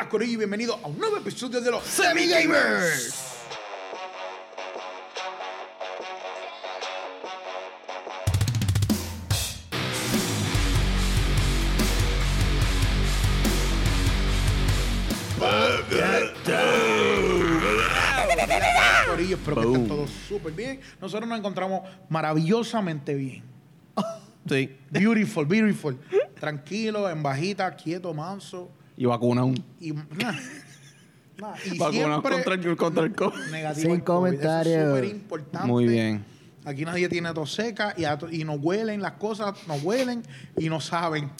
buenas, Corillo, y bienvenido a un nuevo episodio de los Semi Gamers. Corillo, espero que estén todos súper bien. Nosotros nos encontramos maravillosamente bien. Sí. Beautiful, beautiful. Tranquilo, en bajita, quieto, manso. Y vacunado. Y, nah, nah, y Vacunado siempre contra el, contra el COVID. negativo Sin comentarios. Es importante. Muy bien. Aquí nadie tiene tos seca y, a y nos huelen las cosas, nos huelen y no saben.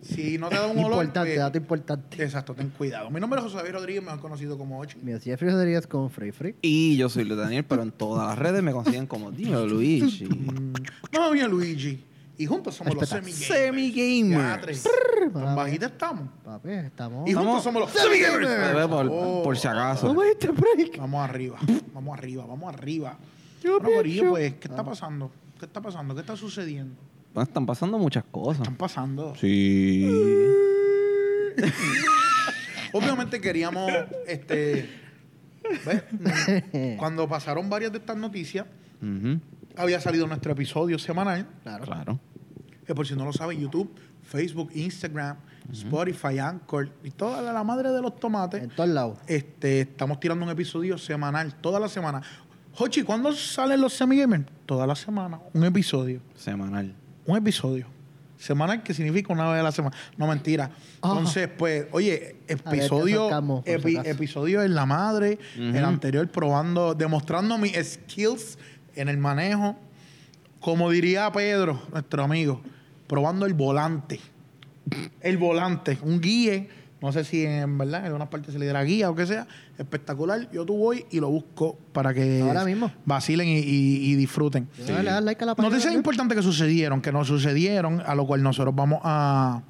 Si no te da un olor, Importante, pues- dato importante. Exacto, ten cuidado. Mi nombre es José David Rodríguez, mejor conocido como Ochi. Mira, si Jeffrey Rodríguez con Free Free. Y yo soy Luis Daniel, pero en todas las redes me consiguen como Dímelo Luigi. No, bien Luigi. Y juntos somos los Respeta. Semi Gamers. Semi Ya, Gamers. tres. Prrr, Tan papi. bajita estamos. Papi, estamos. Y juntos Estamos- somos los Semi Gamers. Bebé, por, Oh. por si acaso. ¿Cómo es este break? Vamos arriba, vamos arriba, vamos arriba. Yo Bueno, Corillo, pienso- pues, ¿qué está pasando? ¿Qué está pasando? ¿Qué está sucediendo? Bueno, están pasando muchas cosas. Están pasando. Sí. Obviamente queríamos, este, ¿ves? Cuando pasaron varias de estas noticias, había salido nuestro episodio semanal, Claro. Claro. Que por si no lo saben, YouTube, Facebook, Instagram, Spotify, Anchor y toda la, la madre de los tomates, En todos lados. este, estamos tirando un episodio semanal, toda la semana. Jochi, ¿cuándo salen los semi-gamers? Toda la semana, un episodio. Semanal. un episodio. Semanal que significa una vez a la semana. No, mentira. Ajá. Entonces, pues, oye, episodio, sacamos, epi- episodio en la madre, el anterior probando, demostrando mis skills en el manejo. Como diría Pedro, nuestro amigo, probando el volante. El volante, un guía. No sé si en verdad en algunas partes se le diera guía o que sea. Espectacular. Yo tú voy y lo busco para que Ahora mismo. vacilen y, y- y disfruten. Sí. Le das like a la página Noticias web. importantes que sucedieron, que nos sucedieron, a lo cual nosotros vamos a,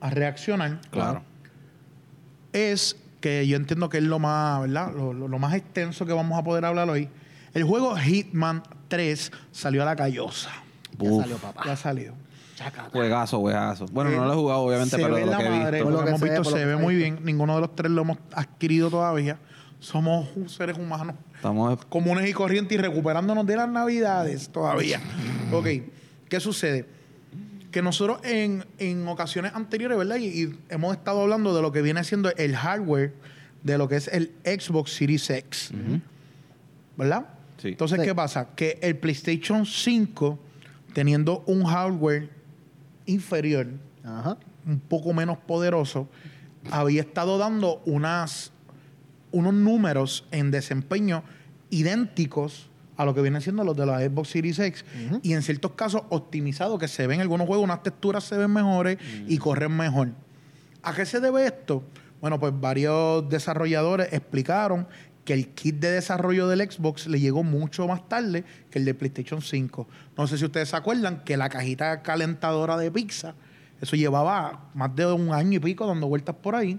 a reaccionar. Claro. Es que yo entiendo que es lo más, ¿verdad? Lo, lo- lo más extenso que vamos a poder hablar hoy. El juego Hitman 3 salió a la callosa. Ya salió, papá. Ya salió. Juegazo, juegazo. Bueno, Eh, no lo he jugado, obviamente, pero lo la que he madre, visto. Lo que lo hemos se visto se ve muy bien. Ninguno de los tres lo hemos adquirido todavía. Somos seres humanos Estamos comunes y corrientes y recuperándonos de las navidades todavía. ok, ¿qué sucede? Que nosotros en, en ocasiones anteriores, ¿verdad? Y, y hemos estado hablando de lo que viene siendo el hardware de lo que es el Xbox Series X, ¿verdad? Sí. Entonces, Sí. ¿qué pasa? Que el PlayStation 5, teniendo un hardware inferior, Ajá. un poco menos poderoso, había estado dando unas, unos números en desempeño idénticos a lo que vienen siendo los de la Xbox Series X y en ciertos casos optimizados, que se ven en algunos juegos, unas texturas se ven mejores y corren mejor. ¿A qué se debe esto? Bueno, pues varios desarrolladores explicaron que el kit de desarrollo del Xbox le llegó mucho más tarde que el de PlayStation 5. No sé si ustedes se acuerdan que la cajita calentadora de pizza, eso llevaba más de un año y pico dando vueltas por ahí.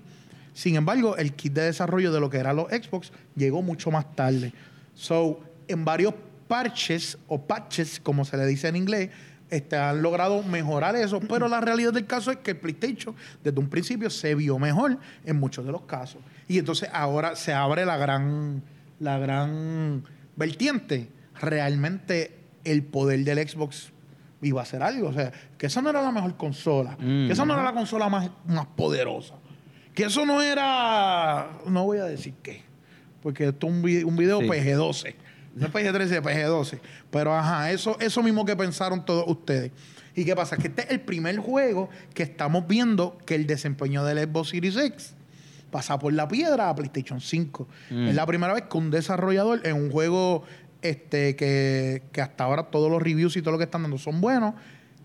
Sin embargo, el kit de desarrollo de lo que eran los Xbox llegó mucho más tarde. So, en varios parches o patches, como se le dice en inglés, este, han logrado mejorar eso, pero la realidad del caso es que el PlayStation desde un principio se vio mejor en muchos de los casos. Y entonces ahora se abre la gran, la gran vertiente. Realmente el poder del Xbox iba a ser algo. O sea, que esa no era la mejor consola. Mm. Que esa no era la consola más, más poderosa. Que eso no era... No voy a decir qué. Porque esto es un, vi- un video Sí. PG-12. No es PG-13, PG-12. Pero ajá, eso, eso mismo que pensaron todos ustedes. ¿Y qué pasa? Que este es el primer juego que estamos viendo que el desempeño del Xbox Series X pasa por la piedra a PlayStation 5. Mm. Es la primera vez que un desarrollador en un juego este, que, que hasta ahora todos los reviews y todo lo que están dando son buenos.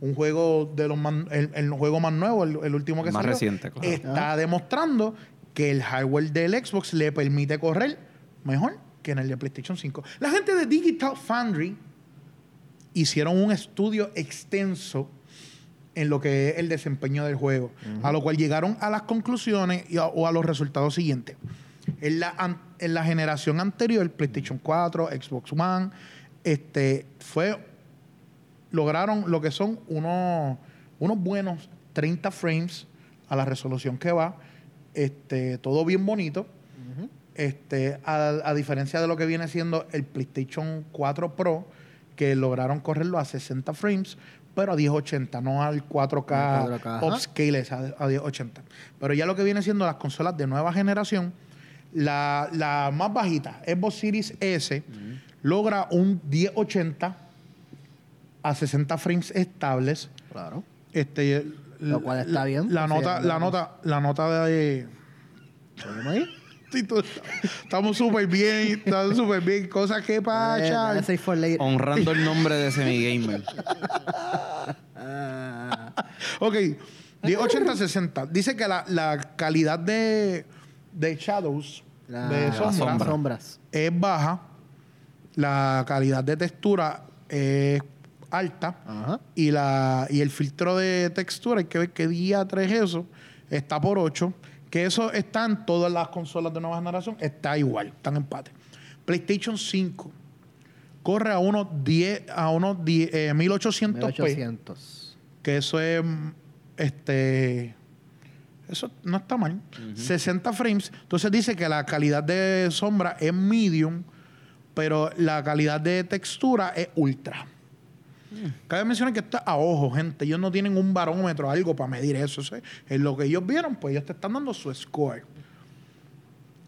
Un juego de los más, el, el juego más nuevo, el, el último que Más salió, reciente, claro. está demostrando que el hardware del Xbox le permite correr mejor que en el de PlayStation 5. La gente de Digital Foundry hicieron un estudio extenso en lo que es el desempeño del juego, a lo cual llegaron a las conclusiones y a- o a los resultados siguientes. En la, an- en la generación anterior, PlayStation 4, Xbox One, este, fue, lograron lo que son unos, unos buenos 30 frames a la resolución que va Este, todo bien bonito. Este, a, a diferencia de lo que viene siendo el PlayStation 4 Pro, que lograron correrlo a 60 frames, pero a 1080, no al 4K, No al 4K, ajá. upscale, a, a 1080. Pero ya lo que viene siendo las consolas de nueva generación, la, la más bajita, Xbox Series S, logra un 1080 a 60 frames estables. Claro. Este, Lo cual está bien, La nota, la nota, la nota de ¿Tenemos ahí? Estamos súper bien, estamos súper bien. Cosas que Eh, pasan. Honrando el nombre de semigamer. Ah, Ok, 1080-60. Dice que la, la calidad de, de shadows, la- de las sombra, sombra. sombras. es baja. La calidad de textura es alta. Ajá. Y, la, y el filtro de textura, hay que ver qué día 3 eso, está por 8. Que eso está en todas las consolas de nueva generación, está igual, están en empate. PlayStation 5 corre a unos 10, a unos 10, eh, 1800p, 1800. que eso es, mm, este, eso no está mal. 60 frames. Entonces dice que la calidad de sombra es medium, pero la calidad de textura es ultra. Cabe mencionar que esto es a ojo, gente. Ellos no tienen un barómetro, algo para medir eso. ¿sí? En lo que ellos vieron, pues ellos te están dando su score.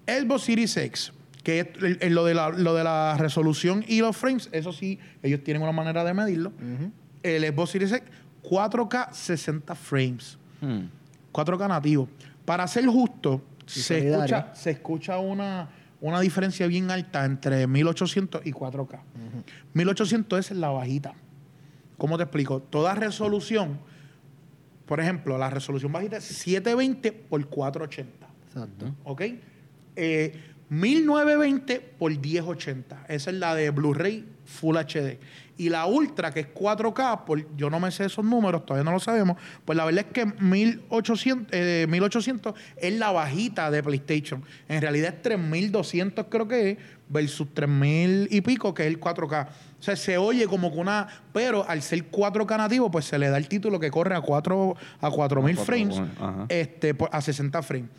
Xbox Series X, que es el- el- lo, de la, lo de la resolución y los frames, eso sí, ellos tienen una manera de medirlo. Ujú. El Xbox Series X, 4K 60 frames. Hmm. 4K nativo. Para ser justo, se solidario. escucha, se escucha una, una diferencia bien alta entre 1800 y 4K. 1800 es la bajita. ¿Cómo te explico? Toda resolución, por ejemplo, la resolución bajita es 720 por 480. Exacto. ¿Ok? Eh, 1920 por 1080. Esa es la de Blu-ray Full HD. Y la Ultra, que es 4K, por, yo no me sé esos números, todavía no lo sabemos. Pues la verdad es que 1800, eh, 1800 es la bajita de PlayStation. En realidad es 3200, creo que es, versus 3000 y pico, que es el 4K. O sea, se oye como que una. Pero al ser 4K nativo, pues se le da el título que corre a 4 a 4000 A frames 4000, ajá. este, por- a 60 frames.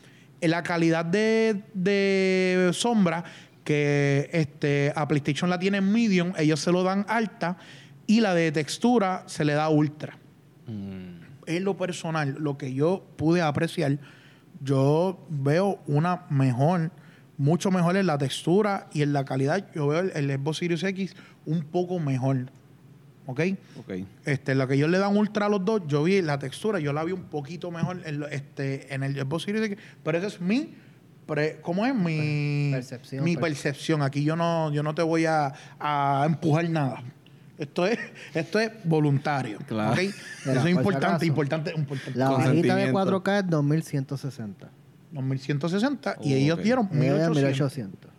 En la calidad de, de sombra, que este, a PlayStation la tiene en medium, ellos se lo dan alta, y la de textura se le da ultra. Hmm. En lo personal, lo que yo pude apreciar, yo veo una mejor, mucho mejor en la textura y en la calidad. Yo veo el, el Xbox Series X un poco mejor. ¿Ok? Ok. Este, lo que ellos le dan ultra a los dos, yo vi la textura, yo la vi un poquito mejor en, lo- este, en el Xbox Series X, pero esa es mi, pre- ¿cómo es? Mi Percepción, Mi per- percepción. Aquí yo no, yo no te voy a, a empujar nada. Esto es, esto es voluntario. Claro. Eso es importante, acaso. importante, importante. La bajita de Consentimiento. 4K es 2160. 2160 y Oh, ellos dieron Eh, 1800. 1800.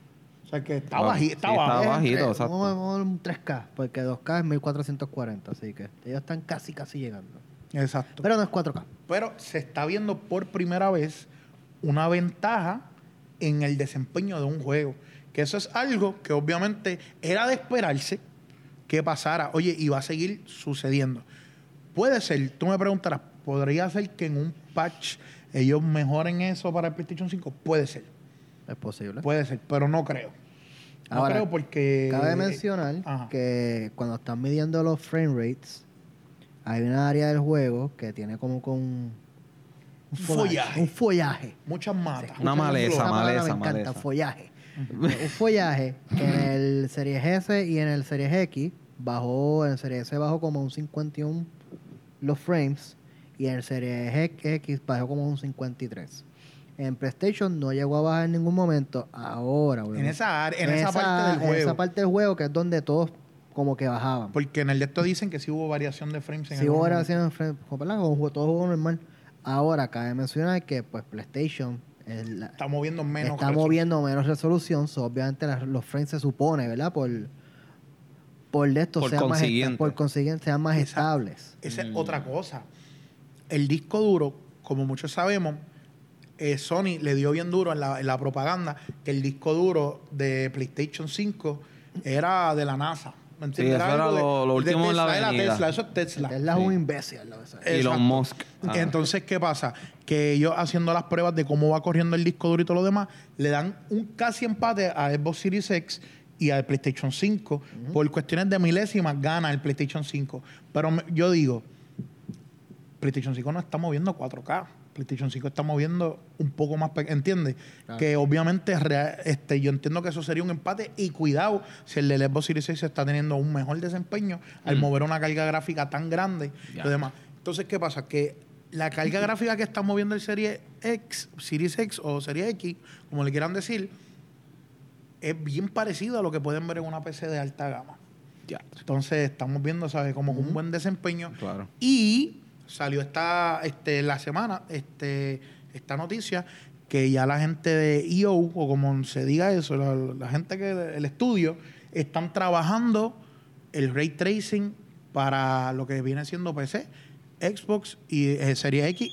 O sea que está bajito. sí, Está bajito, Eh, exacto. Vamos vamos a un 3K, porque 2K es 1440, así que ellos están casi, casi llegando. Exacto. Pero no es 4K. Pero se está viendo por primera vez una ventaja en el desempeño de un juego. Que eso es algo que obviamente era de esperarse que pasara. Oye, y va a seguir sucediendo. Puede ser, tú me preguntarás, ¿podría ser que en un patch ellos mejoren eso para el PlayStation 5? Puede ser, Es posible. puede ser, pero no creo. No Ahora, creo porque... Cabe mencionar Ajá. que cuando están midiendo los frame rates, hay una área del juego que tiene como con un follaje. Un follaje. Muchas matas. Una maleza, Esa maleza, me encanta, maleza. follaje. un follaje que en el Series S y en el Series X bajó, en el Series S bajó como un 51 los frames y en el Series X bajó como un 53. En PlayStation no llegó a bajar en ningún momento. Ahora, En obviamente. esa, área- en esa, parte del en juego. esa parte del juego que es donde todos como que bajaban. Porque en el de esto dicen que sí hubo variación de frames. en Si hubo variación en frame, ¿verdad? Como juego- todo juego normal. Ahora, cabe mencionar que pues PlayStation es la- Está moviendo menos. está resolución. moviendo menos resolución, so, obviamente los frames se supone, ¿verdad? Por, por de esto Por sean más, consiguiente. por consiguiente sean más Esa- estables. Esa es Mm. otra cosa. El disco duro, como muchos sabemos, eh, Sony le dio bien duro en la, en la propaganda que el disco duro de PlayStation 5 era de la NASA. ¿Me entiendes? eso era algo de- lo- último en la Tesla, era avenida. Tesla, eso es Tesla. Tesla es Sí. un imbécil. lo Elon. Musk. Ah. Entonces, ¿qué pasa? Que ellos haciendo las pruebas de cómo va corriendo el disco duro y todo lo demás, le dan un casi empate a Xbox Series X y al PlayStation 5. Por cuestiones de milésimas gana el PlayStation 5. Pero me- yo digo, PlayStation 5 no está moviendo 4K. PlayStation 5 está moviendo un poco más pequeño, ¿entiendes? Claro. Que obviamente este, yo entiendo que eso sería un empate y cuidado si el Xbox Series X está teniendo un mejor desempeño al mover una carga gráfica tan grande y demás. Entonces, ¿qué pasa? Que la carga gráfica que está moviendo el Serie X, Series X o Serie X, como le quieran decir, es bien parecido a lo que pueden ver en una PC de alta gama. Ya. Entonces, estamos viendo, ¿sabes? Como un buen desempeño. Claro. Y salió esta, este, la semana este, esta noticia que ya la gente de EO, o como se diga eso, la, la gente que el estudio, están trabajando el ray tracing para lo que viene siendo PC, Xbox y eh, Serie X.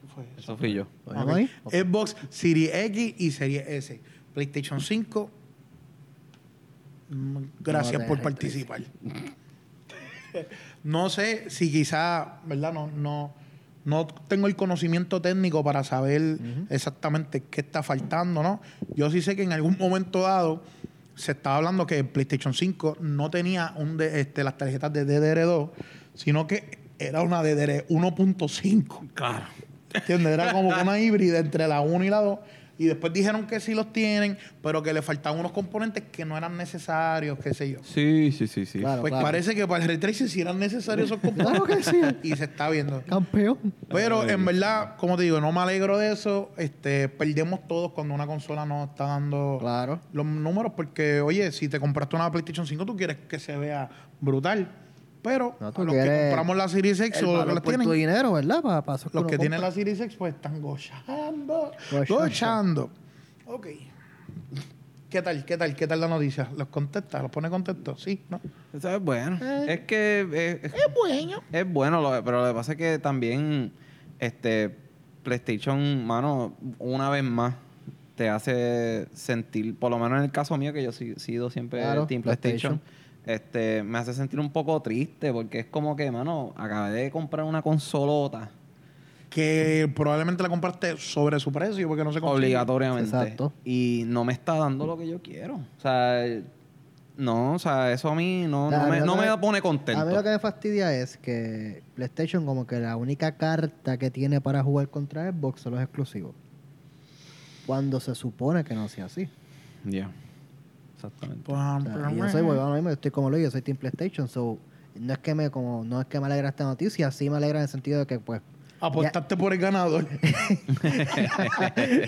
¿Qué fue eso? Eso fui yo. ¿Lo Ok. vemos ahí? Xbox Series X y Series S. PlayStation 5. mm, Gracias No, por participar. No sé si quizá, ¿verdad? No, no, no tengo el conocimiento técnico para saber exactamente qué está faltando, ¿no? Yo sí sé que en algún momento dado se estaba hablando que el PlayStation 5 no tenía un de, este, las tarjetas de DDR2, sino que era una DDR 1.5. Claro. ¿Entiendes? Era como una híbrida entre la 1 y la 2. Y después dijeron que sí los tienen, pero que le faltaban unos componentes que no eran necesarios, qué sé yo. Sí, sí, sí, sí. Claro. Pues parece que para el ray tracing sí eran necesarios esos componentes. Claro que sí. Y se está viendo. Campeón. Pero en verdad, como te digo, no me alegro de eso. Este, perdemos todos cuando una consola no está dando Claro. los números, porque, oye, si te compraste una PlayStation 5, tú quieres que se vea brutal. Pero No, a los que compramos la Series X o los que valor la por tienen, tu dinero, ¿verdad? Para, para eso es los que tienen la Series X, pues están gochando. Gochando. Gochando. Ok. ¿Qué tal? ¿Qué tal? ¿Qué tal la noticia? ¿Los contesta? ¿Los pone contexto? Sí, ¿no? Eso es bueno. Eh. Es que eh, es, Es bueno. es bueno, lo- pero lo que pasa es que también este PlayStation, mano, una vez más te hace sentir, por lo menos en el caso mío, que yo he sido siempre Claro, Team PlayStation, este, me hace sentir un poco triste porque es como que, mano, acabé de comprar una consolota Que probablemente la compraste sobre su precio porque no se consigue. obligatoriamente Exacto. y no me está dando lo que yo quiero. O sea, no, o sea, eso a mí no, no A me, no me me- pone A contento. mí lo que me fastidia es que PlayStation como que la única carta que tiene para jugar contra Xbox son los exclusivos. Cuando se supone que no sea así. Ya. Exactamente. Pues, O sea, y yo soy, bueno, ahora mismo yo estoy como lo yo soy Team PlayStation, so no es que me como no es que me alegra esta noticia, sí me alegra en el sentido de que pues Apostaste por el ganador.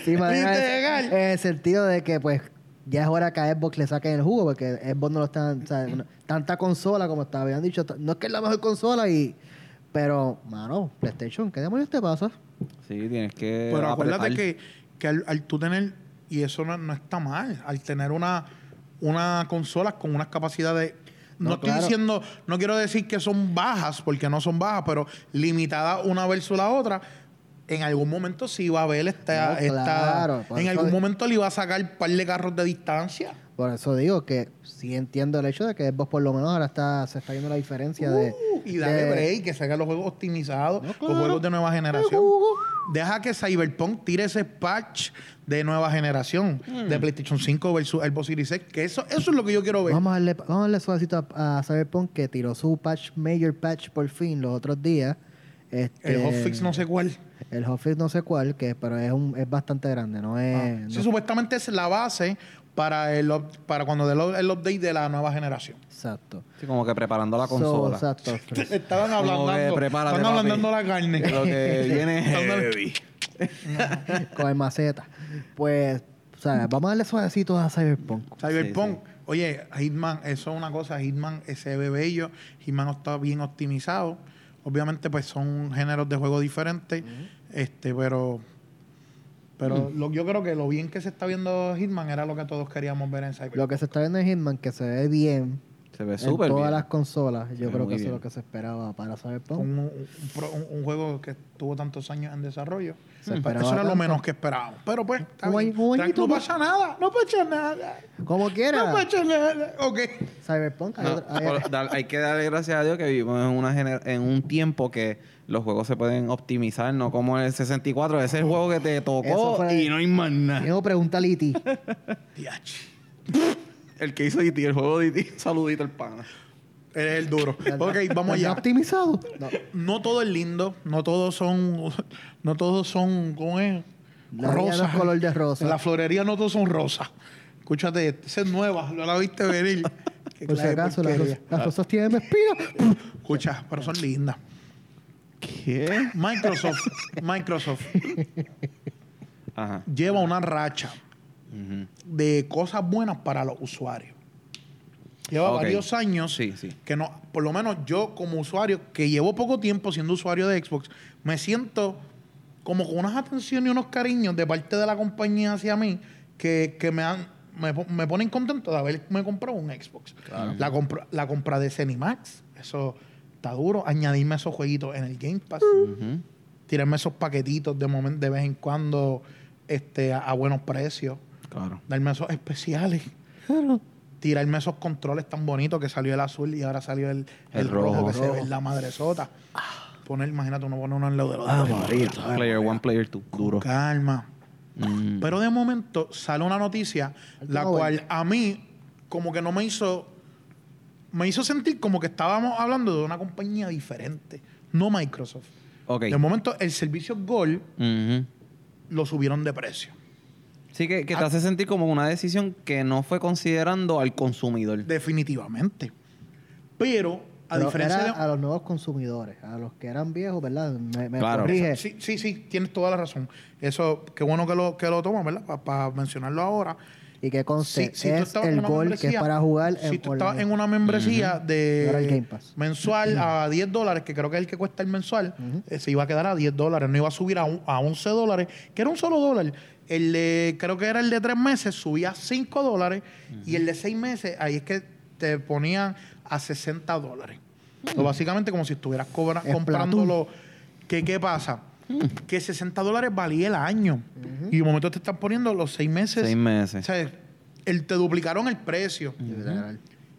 sí me alegra en, el sentido de que pues ya es hora que a Xbox le saquen el jugo porque Xbox no lo están, o sea, no- tanta consola como te habían dicho, no es que es la mejor consola y pero mano, PlayStation, ¿qué demonios te pasa? Sí, tienes que. Pero acuérdate apretar. que, que al, al tú tener, y eso no, no está mal, al tener una, una consola con unas capacidades. No, No, estoy claro. diciendo, no quiero decir que son bajas, porque no son bajas, pero limitadas una versus la otra. En algún momento sí va a haber esta. No, esta- claro, por en algún de- momento le iba a sacar un par de carros de distancia. Por eso digo que sí entiendo el hecho de que Xbox por lo menos ahora está, se está viendo la diferencia de... Uh, y dale de- break, que saque los juegos optimizados, No, los juegos de nueva generación. Uh, Deja que Cyberpunk tire ese patch de nueva generación Mm. de PlayStation 5 versus Xbox Series X. Que eso, eso es lo que yo quiero ver. Vamos a darle, vamos a darle suavecito a, a Cyberpunk que tiró su patch, major patch por fin los otros días. Este, El hotfix no sé cuál. El hotfix no sé cuál, que, pero es, un, es bastante grande, no es... Ah, no- sí, supuestamente es la base para el para cuando dé el, el update de la nueva generación. Exacto. Sí, como que preparando la So, consola. exacto. Estaban hablando, estaban hablando la carne. Lo que viene heavy. con el maceta. Pues, o sea, vamos a darle suavecito a Cyberpunk. Cyberpunk. Sí, Oye, Hitman, eso es una cosa. Hitman se ve bello. Hitman está bien optimizado. Obviamente, pues son géneros de juego diferentes. Este, pero. Pero lo, yo creo que lo bien que se está viendo Hitman era lo que todos queríamos ver en Cyberpunk. Lo que se está viendo en Hitman, que se ve bien, Se ve en súper todas bien. las consolas. Yo creo que eso es lo que se esperaba para Cyberpunk. Un, un- un pro- un- un juego que tuvo tantos años en desarrollo. Se esperaba eso era lo menos que esperábamos. Pero pues, añito no pasa nada, no pasa nada. Como quiera, No pasa nada. Ok. Cyberpunk. hay No, hay- hay que darle gracias a Dios que vivimos en, una gener- en un tiempo que los juegos se pueden optimizar, no como el 64. Ese es el juego que te tocó fue- y no hay más nada. Tengo pregunta a Liti. El que hizo E.T., el juego de E.T., saludito al pana. Eres el duro. ok, vamos ¿Está allá. optimizado? No. No todo es lindo, no todos son, no todos son, ¿cómo es? La vida no es color de rosa. En la florería no todos son rosas. Escúchate, esa es nueva, no la viste venir. Por si acaso, las, rosas tienen espina. Escucha, pero son lindas. ¿Qué? Microsoft, Microsoft Ajá. lleva una racha de cosas buenas para los usuarios. Lleva varios años Sí, sí. que no, por lo menos yo como usuario, que llevo poco tiempo siendo usuario de Xbox, me siento como con unas atenciones y unos cariños de parte de la compañía hacia mí que, que me han me, me ponen contento de haberme comprado un Xbox. La, compra, la compra de Cenimax, eso está duro. Añadirme esos jueguitos en el Game Pass. Tirarme esos paquetitos de momento, de vez en cuando este, a, a buenos precios. Claro. Darme esos especiales. Tirarme esos controles tan bonitos que salió el azul y ahora salió el, el El rojo, rojo. que se ve la madre sota. Poner, imagínate, uno pone uno en lado del otro. Player one, player two. Duro. Calma. Mm. Pero de momento sale una noticia la cual a mí como que no me hizo me hizo sentir como que estábamos hablando de una compañía diferente, no Microsoft. Ok. De momento el servicio Gold lo subieron de precio. Sí, que, que te Ah. hace sentir como una decisión que no fue considerando al consumidor. Definitivamente. Pero a Pero diferencia era de a los nuevos consumidores, a los que eran viejos, ¿verdad? Me, me Claro. corrige. Sí, sí, sí, tienes toda la razón. Eso, qué bueno que lo, que lo tomas, ¿verdad? Para mencionarlo ahora. Y que conste, Si- si es el gol que es para jugar Si en tú estabas en una membresía de el Game Pass. mensual a 10 dólares, que creo que es el que cuesta el mensual, eh, se iba a quedar a 10 dólares, no iba a subir a, un- a 11 dólares, que era un solo dólar. El de, creo que era el de 3 meses, subía a 5 dólares, y el de 6 meses, ahí es que te ponían a 60 dólares. So, básicamente como si estuvieras Splatoon. comprándolo. ¿Qué, ¿Qué pasa? Que 60 dólares valía el año. Y de momento te están poniendo los 6 meses. Seis meses. O sea, el, te duplicaron el precio.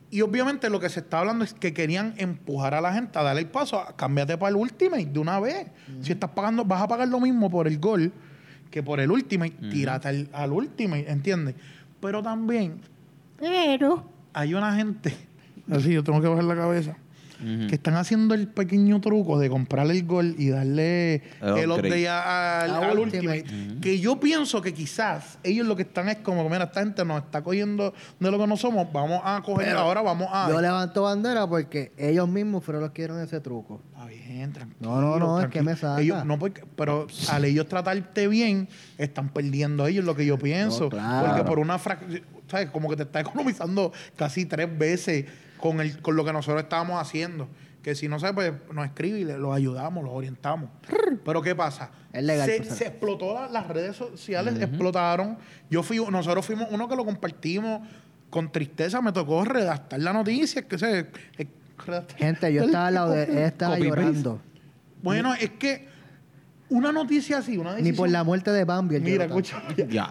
Y obviamente lo que se está hablando es que querían empujar a la gente a darle el paso, a cámbiate para el Ultimate de una vez. Si estás pagando, vas a pagar lo mismo por el Gol que por el Ultimate, tírate al, al Ultimate, ¿entiendes? Pero también Pero. hay una gente, así yo tengo que bajar la cabeza, Que están haciendo el pequeño truco de comprar el Gol y darle El el a- al, al Ultimate. Ultimate. Que yo pienso que quizás ellos lo que están es como, mira, esta gente nos está cogiendo de lo que no somos, vamos a coger, Pero ahora vamos a... Yo levanto bandera porque ellos mismos fueron los que dieron ese truco. Está bien, tranquilo. No, no, no, es que me saca. Ellos- no, porque, pero al ellos tratarte bien, están perdiendo ellos lo que yo pienso. No, claro. Porque por una fracción, ¿sabes? Como que te está economizando casi tres veces con, el, con lo que nosotros estábamos haciendo. Que si no sabes, pues nos escribe y le- los ayudamos, los orientamos. Pero ¿qué pasa? Es legal, Se, se explotó, la- las redes sociales explotaron. Yo fui, nosotros fuimos uno que lo compartimos con tristeza. Me tocó redactar la noticia. Que se, eh, Gente, yo estaba al lado de él, estaba llorando. bueno, es que una noticia así, una Ni decisión... por la muerte de Bambi. él Mira, escucha.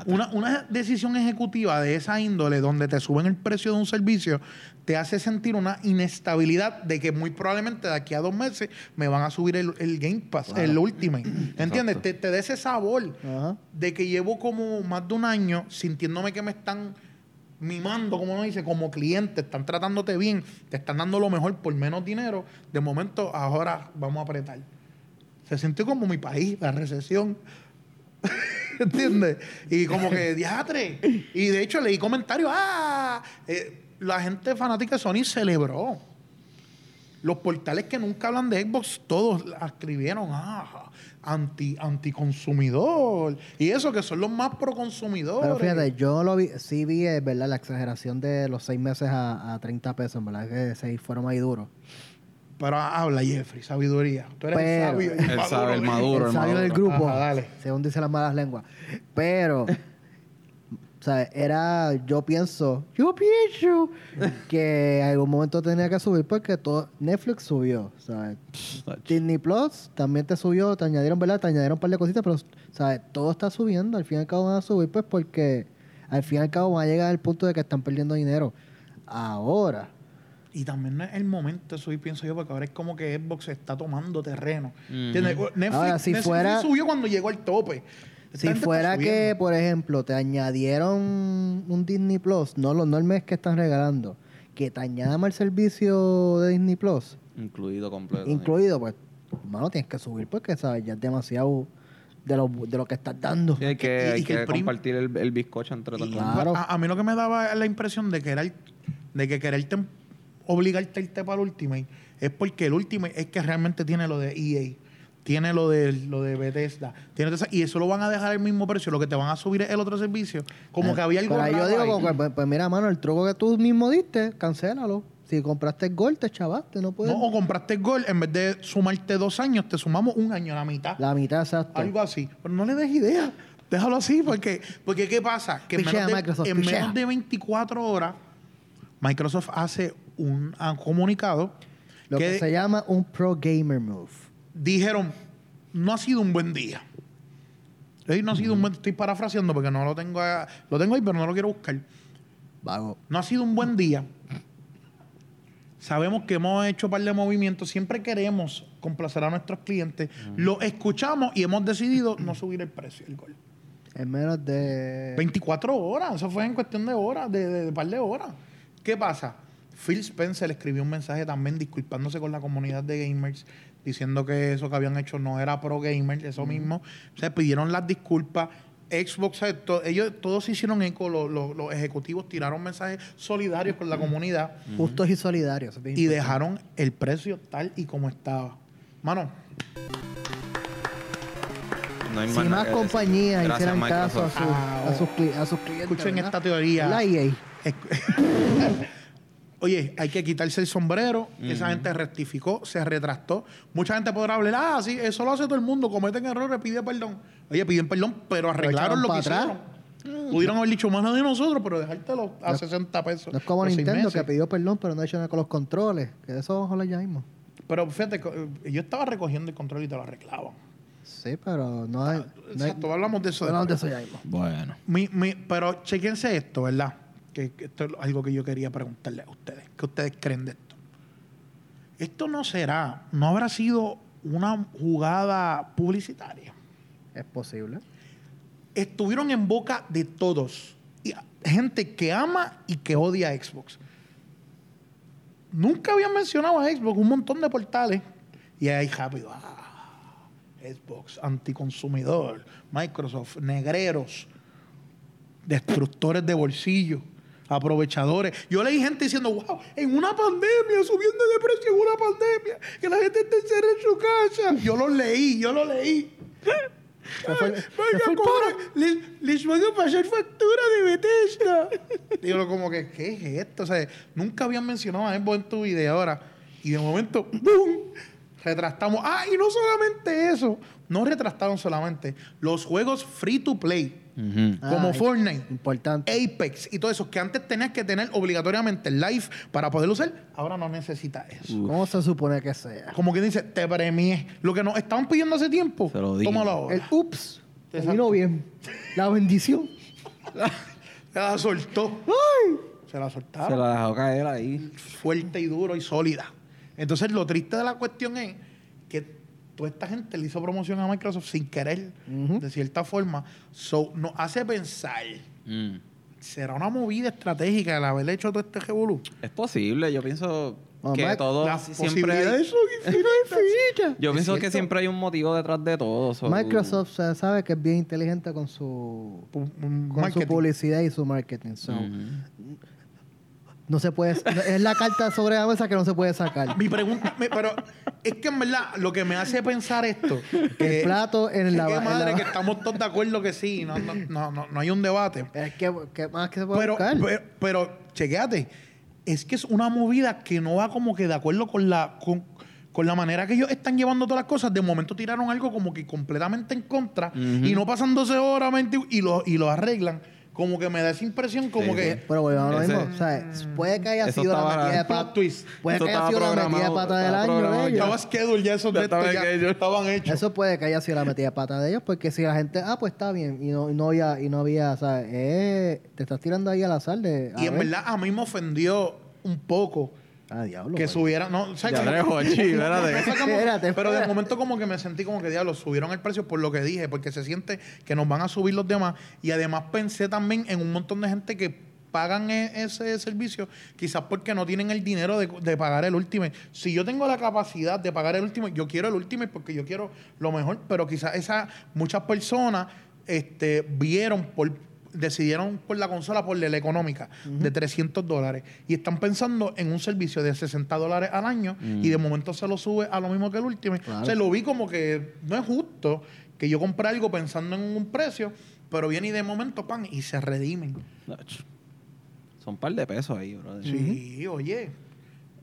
Una, una decisión ejecutiva de esa índole, donde te suben el precio de un servicio, te hace sentir una inestabilidad de que muy probablemente de aquí a dos meses me van a subir el, el Game Pass, el Ultimate. ¿Entiendes? Te, te da ese sabor Ajá. de que llevo como más de un año sintiéndome que me están mimando, como uno dice, como cliente, están tratándote bien, te están dando lo mejor por menos dinero. De momento, ahora vamos a apretar. Se sintió como mi país, la recesión. ¿Entiendes? Y como que, diatre. Y de hecho leí comentarios, ¡ah! Eh, la gente fanática de Sony celebró. Los portales que nunca hablan de Xbox, todos escribieron, ah, anti, anticonsumidor. Y eso que son los más pro consumidores. Pero fíjate, yo lo vi, sí vi, eh, ¿verdad? La exageración de los seis meses a, a 30 pesos, ¿verdad? Que seis fueron ahí duros. Pero habla, Jeffrey, sabiduría. Tú eres Pero- sabio. y Él sabe, el maduro. maduro, el el sabio del maduro. grupo, Ajá, dale. según dicen las malas lenguas. Pero O sea, era, yo pienso, yo pienso que en algún momento tenía que subir porque todo, Netflix subió, ¿sabes? Disney Plus también te subió, te añadieron, ¿verdad? Te añadieron un par de cositas, pero, ¿sabes? Todo está subiendo, al fin y al cabo van a subir, pues porque al fin y al cabo van a llegar al punto de que están perdiendo dinero. Ahora, Y también no es el momento de subir, pienso yo, porque ahora es como que Xbox está tomando terreno. Ujú. ¿Entiendes? Netflix, Ahora, si Netflix fuera- subió cuando llegó al tope. Esta si fuera que, por ejemplo, te añadieron un Disney Plus, no, lo- no el mes que están regalando, que te añadan el servicio de Disney Plus, Incluido completo. incluido, pues, mano, tienes que subir porque, ¿sabes? Ya es demasiado de lo, de lo que estás dando. Sí, hay que, Y- y hay que que el compartir el, el bizcocho entre todos. Y- Claro. A, a mí lo que me daba la impresión de que era el- de que quererte obligarte a irte para el Ultimate es porque el Ultimate es que realmente tiene lo de EA, tiene lo de lo de Bethesda, tiene y eso lo van a dejar al mismo precio, lo que te van a subir es el otro servicio, como que había algo yo digo, ahí. que, pues, pues mira, mano, el truco que tú mismo diste, cancélalo. Si compraste el Gold, te chavaste, no puedes. No, o compraste el gol, en vez de sumarte dos años, te sumamos un año la mitad. La mitad, exacto. Algo así. Pero no le des idea. Déjalo así, porque, porque ¿qué pasa? Que en, menos de, en menos de 24 horas, Microsoft hace un ah, comunicado Lo que, que se llama un pro gamer move. dijeron, no ha sido un buen día. Ey, No ha sido un buen Estoy parafraseando porque no lo tengo, a- lo tengo ahí, pero no lo quiero buscar. Vago. No ha sido un buen día. Sabemos que hemos hecho un par de movimientos. Siempre queremos complacer a nuestros clientes. Lo escuchamos y hemos decidido no subir el precio del gol. En menos de. 24 horas. Eso fue en cuestión de horas, de, de, de par de horas. ¿Qué pasa? Phil Spencer escribió un mensaje también disculpándose con la comunidad de gamers, diciendo que eso que habían hecho no era pro gamer, eso mismo. Se pidieron las disculpas. Xbox, to- ellos todos se hicieron eco, lo- lo- los ejecutivos tiraron mensajes solidarios con la comunidad Justos y solidarios. y dejaron el precio tal y como estaba. Mano, No hay Si más decir. compañías hicieran caso a, sus- Ah, a sus, cli- a sus clientes. escuchen ¿verdad? esta teoría. La EA. Oye, hay que quitarse el sombrero. Esa gente rectificó, se retractó. Mucha gente podrá hablar, ah, sí, eso lo hace todo el mundo. Cometen errores, pide perdón. Oye, piden perdón, pero arreglaron lo que para hicieron. Pudieron haber dicho más de nosotros, pero dejártelo a No- 60 pesos. No es como Nintendo que pidió perdón, pero no ha hecho nada con los controles. Que de eso hablar ya mismo. Pero fíjate, eh, yo estaba recogiendo el control y te lo arreglaban. Sí, pero no hay. No hay Exacto, hablamos de eso. no hablamos de eso ya mismo. Bueno. Mi- mi- pero chequense esto, ¿verdad? Que, esto es algo que yo quería preguntarle a ustedes. ¿Qué ustedes creen de esto? Esto no será, no habrá sido una jugada publicitaria. Es posible. Estuvieron en boca de todos. Y gente que ama y que odia a Xbox. Nunca habían mencionado a Xbox, un montón de portales. Y ahí rápido, ah, Xbox, anticonsumidor, Microsoft, negreros, destructores de bolsillo, aprovechadores. Yo leí gente diciendo, wow, en una pandemia, subiendo de precio en una pandemia, que la gente está encerrada en su casa. Yo lo leí, yo lo leí. Les, les van a pasar factura de Bethesda. Digo, como que, ¿qué es esto? O sea, nunca habían mencionado a Xbox en tu video ahora. Y de momento, ¡boom! Retrastamos. Ah, y no solamente eso. No retrastaron solamente. Los juegos free to play, Ujú. Ah, como Fortnite, Importante. Apex y todo eso, que antes tenías que tener obligatoriamente el live para poderlo usar, ahora no necesitas eso. ¿Cómo se supone que sea? Como que dice, te premié. Lo que nos estaban pidiendo hace tiempo, Se lo digo. tómalo ahora. El ups. Exacto. Terminó bien. La bendición. Se la soltó. Se la soltaron. Se la dejó caer ahí. Fuerte y duro y sólida. Entonces, lo triste de la cuestión es toda esta gente le hizo promoción a Microsoft sin querer, de cierta forma. So, nos hace pensar, Mm. ¿será una movida estratégica el haber hecho todo este revolú? Es posible, yo pienso Mamá, que todo Las siempre posibilidades son infinitas. Yo ¿Es pienso que siempre hay un motivo detrás de todo. so- Microsoft se sabe que es bien inteligente con su, con su publicidad y su marketing. So. No se puede. es la carta sobre la mesa que no se puede sacar. Mi pregunta, pero es que en verdad lo que me hace pensar esto, que El plato en que la- qué en madre la- que estamos todos de acuerdo que sí, no, no, no, no, no hay un debate. Es que, ¿qué más que se puede Pero, buscar? pero, pero, chequéate, es que es una movida que no va como que de acuerdo con la, con, con la manera que ellos están llevando todas las cosas. De momento tiraron algo como que completamente en contra y no pasan 12 horas 20 y lo, y lo arreglan. Como que me da esa impresión como Sí, que... sí. Pero volvemos a lo mismo. O sea, puede que haya sido la metida de pata. twist. Puede que haya sido la metida de pata del año de ellos. Estaba schedule ya esos Ya de estos estaba ya estaban hechos. Eso puede que haya sido la metida de pata de ellos, porque si la gente, ah, pues está bien, y no, y no había, y no había, o sea, eh, te estás tirando ahí al azar de. a Y en ver. verdad a mí me ofendió un poco Ah, diablo. que subieran... No, ¿sabes Ya Jochi, espérate. Como- Espérate, pero de espérate. momento como que me sentí como que diablo, subieron el precio por lo que dije, porque se siente que nos van a subir los demás. Y además pensé también en un montón de gente que pagan e- ese servicio, quizás porque no tienen el dinero de, de pagar el último. Si yo tengo la capacidad de pagar el último, yo quiero el último porque yo quiero lo mejor, pero quizás esa, muchas personas este, vieron por decidieron por la consola por la económica de 300 dólares y están pensando en un servicio de 60 dólares al año y de momento se lo sube a lo mismo que el último. Claro. O sea, lo vi como que no es justo que yo compre algo pensando en un precio, pero viene y de momento pan y se redimen. Son un par de pesos ahí, bro. Sí, oye.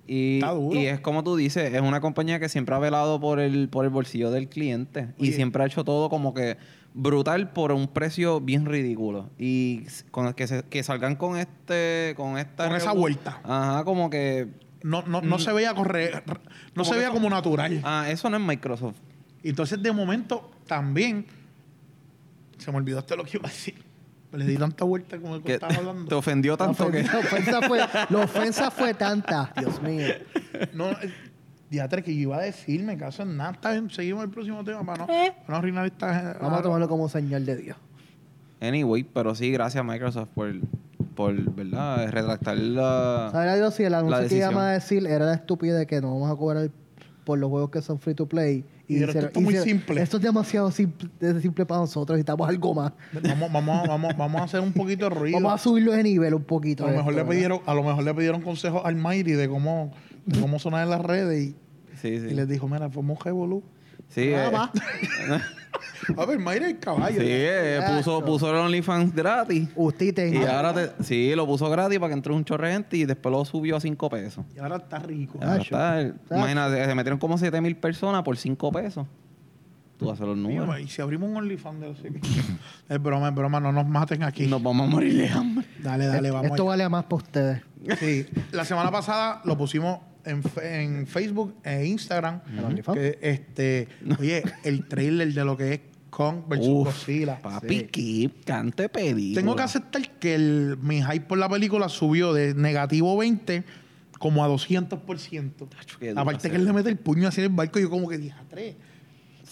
Y, Está duro. y es como tú dices, es una compañía que siempre ha velado por el, por el bolsillo del cliente. Y siempre ha hecho todo como que brutal por un precio bien ridículo. Y con que, se- que salgan con este, con esta Con esa vuelta. Ajá, como que. No, no, no se veía correr, no Como se que veía como natural. Ah, eso no es Microsoft. Entonces de momento también se me olvidó hasta lo que iba a decir. Le di tanta vuelta como el que Que estaba hablando. te ofendió La tanto que. ofensa, la ofensa fue, la ofensa fue tanta, Dios mío. No, diatre que yo iba a decir, me caso en nada. Está bien, seguimos el próximo tema para no, para no arruinar esta... Vamos a tomarlo como señal de Dios. Anyway, pero sí, gracias a Microsoft por, por ¿verdad? Retractar la. ¿Sabes Dios si el anuncio que decisión. iba a decir era la estupidez de que no vamos a cobrar por los juegos que son free to play? Y esto está muy simple. Esto es demasiado simple, es simple para nosotros, necesitamos algo más. Vamos, vamos, vamos, vamos a hacer un poquito de ruido. Vamos a subirlo de nivel un poquito. a, lo mejor esto, le pidieron, a lo mejor le pidieron consejos al Mayri de cómo, de cómo sonar en las redes y, Sí, sí. y les dijo, mira, fuimos un revolú. Sí, Nada eh, más. A ver, Mayri es caballo. sí eh, puso, puso el OnlyFans gratis. Usted te- Y ahora te, sí, lo puso gratis para que entre un chorre de gente y después lo subió a 5 pesos. Y ahora está rico. Ahora está, el- Tacho. imagínate, se metieron como 7 mil personas por 5 pesos. Tú haces los Mira, números. y si abrimos un OnlyFans de los Es broma, es broma, no nos maten aquí. Nos vamos a morir de hambre. Dale, dale, vamos Esto allá. vale más para ustedes. Sí, la semana pasada lo pusimos en, en Facebook e Instagram. ¿En OnlyFans? Que, este, oye, el trailer de lo que es Kong versus Uf, Godzilla. Papi, Sí. qué cante película. Tengo que aceptar que el, mi hype por la película subió de negativo 20 como a 200%. Tacho, Aparte que él le mete el puño así en el barco, yo como que dije, a tres.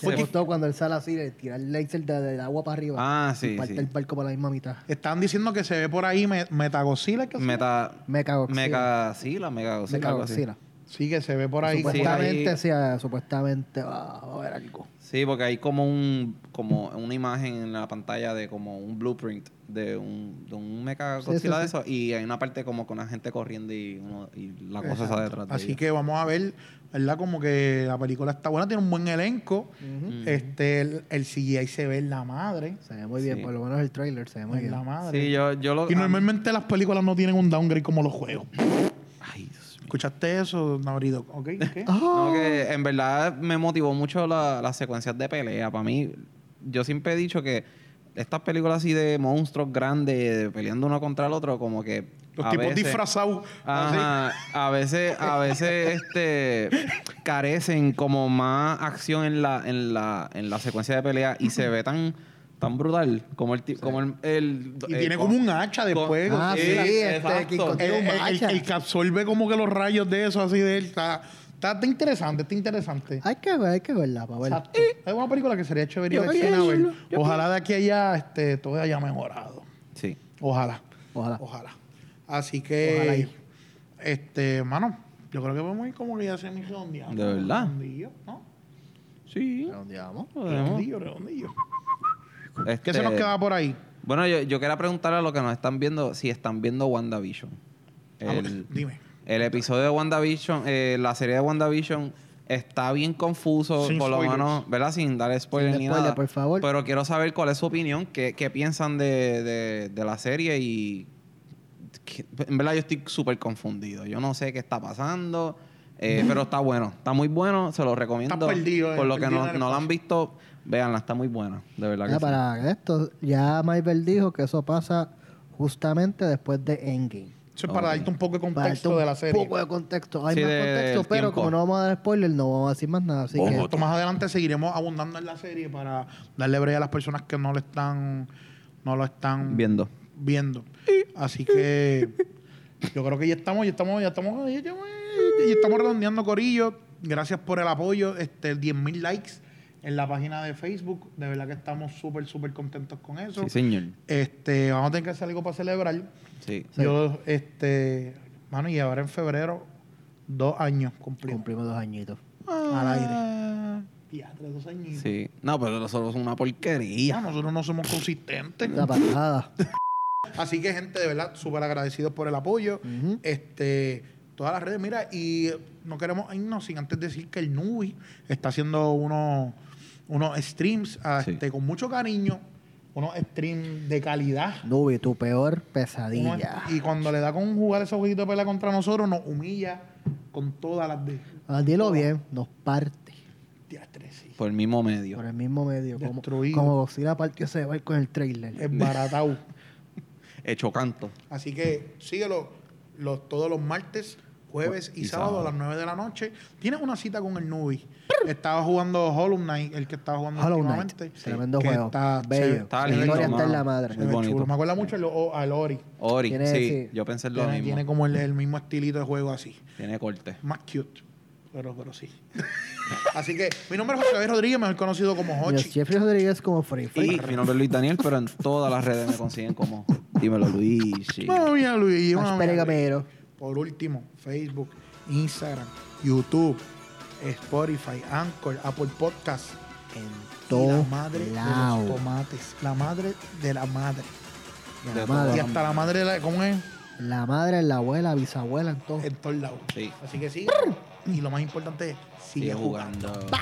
Se Porque- costó cuando él sale así, le tira el laser de- del agua para arriba. Ah, sí, Y parte sí. el barco por la misma mitad. Estaban diciendo que se ve por ahí me- Metagodzilla. ¿qué se llama? Meta. Mecha Godzilla. Mega. Sí, la Mega Godzilla. Mecha algo así. Sí, que se ve por ahí. Supuestamente, ahí- sí, ah, supuestamente va a haber algo. Sí, porque hay como un como una imagen en la pantalla de como un blueprint de un, de un mecha Sí, de sí. eso y hay una parte como con la gente corriendo y, uno, y la cosa Exacto. está detrás de Así que vamos a ver, ¿verdad? Como que la película está buena, tiene un buen elenco. Este, el, el CGI se ve en la madre. Se ve muy bien, Sí. por lo menos el trailer se ve muy en bien. la madre. Sí, yo, yo lo... Y normalmente las películas no tienen un downgrade como los juegos. Ay, Dios mío. ¿Escuchaste eso, Nabrido? ¿Ok? ¿Qué? Ah. No, que en verdad me motivó mucho la- las secuencias de pelea. Para mí, yo siempre he dicho que estas películas así de monstruos grandes peleando uno contra el otro, como que... Los a tipos veces- disfrazados. así. Ajá, a veces, a veces este carecen como más acción en la, en la, en la secuencia de pelea y se ve tan, tan brutal como el ti- como el, el- Y eh, tiene con- como un hacha de con- fuego. Ah, sí. sí, este, que El, el- el que absorbe como que los rayos de eso así de él. Está, está, está interesante, está interesante. Hay que ver, hay que verla para ver. Exacto. Es una película que sería chévere ver. Ojalá de aquí a allá este, todo haya mejorado. Sí. Ojalá. Ojalá. Ojalá. Así que, Ojalá este, mano, yo creo que vamos a ir como que ya se me redondeado. ¿De verdad? Redondillo, ¿no? Sí. Redondeamos. Redondillo, redondillo. ¿Qué Este, se nos queda por ahí? Bueno, yo, yo quería preguntarle a los que nos están viendo si están viendo WandaVision. Ah, El, Dime. El episodio de WandaVision, eh, la serie de WandaVision está bien confuso, Sin por lo spoilers. menos, ¿verdad? Sin dar spoilers Sin ni spoiler, nada. por favor. Pero quiero saber cuál es su opinión, qué, qué piensan de, de- de la serie y... que- en verdad yo estoy súper confundido. Yo no sé qué está pasando, eh, pero está bueno. Está muy bueno, se lo recomiendo. Estás perdido, eh, Por lo que perdido no, el no la han espacio. visto, véanla, está muy buena. De verdad que Ya, sí. para esto, ya Marvel dijo que eso pasa justamente después de Endgame. Eso es para darte un poco de contexto de la un serie. poco de contexto. Hay Sí, más de- contexto, pero tiempo. como no vamos a dar spoiler, no vamos a decir más nada. Así que Esto más adelante seguiremos abundando en la serie para darle breve a las personas que no lo están no lo están Viendo. viendo. Así que yo creo que ya estamos, ya estamos, ya estamos, ya estamos, ya estamos redondeando Corillo. Gracias por el apoyo, este 10.000 likes en la página de Facebook. De verdad que estamos súper, súper contentos con eso. Sí, señor. Este, vamos a tener que hacer algo para celebrar. Sí. Sí. Yo, este, mano, y ahora en febrero, dos años cumplimos. cumplimos dos añitos. Al aire. Tres, dos añitos. Sí. No, pero nosotros somos una porquería. Ya, nosotros no somos consistentes. La pasada. Así que, gente, de verdad, súper agradecidos por el apoyo. Este, todas las redes, mira, y no queremos irnos sin antes decir que el Nubi está haciendo unos, unos streams ah, Sí. este, con mucho cariño, unos streams de calidad. Nubi, tu peor pesadilla. y cuando le da con jugar esos jueguitos de pelea contra nosotros, nos humilla con todas las de. Ah, dilo bien, nos parte Diastre, sí. Por el mismo medio. por el mismo medio. Como, como Godzilla partió ese barco en el trailer. Es baratao. Hecho canto. Así que síguelo los, todos los martes, jueves y, Y sábado, sábado. a las 9 de la noche. Tienes una cita con el Nubi. Estaba jugando Hollow Knight, el que estaba jugando Hollow Knight. últimamente. Tremendo que juego. Está, Bello. Está La historia está en la madre. Muy bonito. chulo. Me acuerda mucho al, o- al Ori. Ori, sí, sí. Yo pensé en lo Tiene, mismo. tiene como el, el mismo estilito de juego así. Tiene corte. Más cute. Pero, pero sí. así que mi nombre es José David Rodríguez, mejor conocido como Hochi. Jeffrey Rodríguez como Free Y Free. mi nombre es Luis Daniel, pero en todas las redes me consiguen como Dímelo Luis. sí. Mamma mía, Luigi. mamma Hashtag mía, Gamero. Por último, Facebook, Instagram, YouTube, Spotify, Anchor, Apple Podcast. En todo la madre de los tomates. La madre de la madre. De la madre. Y hasta la madre de la... ¿Cómo es? La madre, la abuela, bisabuela, en todo. En todos lados. Sí. Así que sigue. Y lo más importante es, sigue, Sigue jugando. jugando.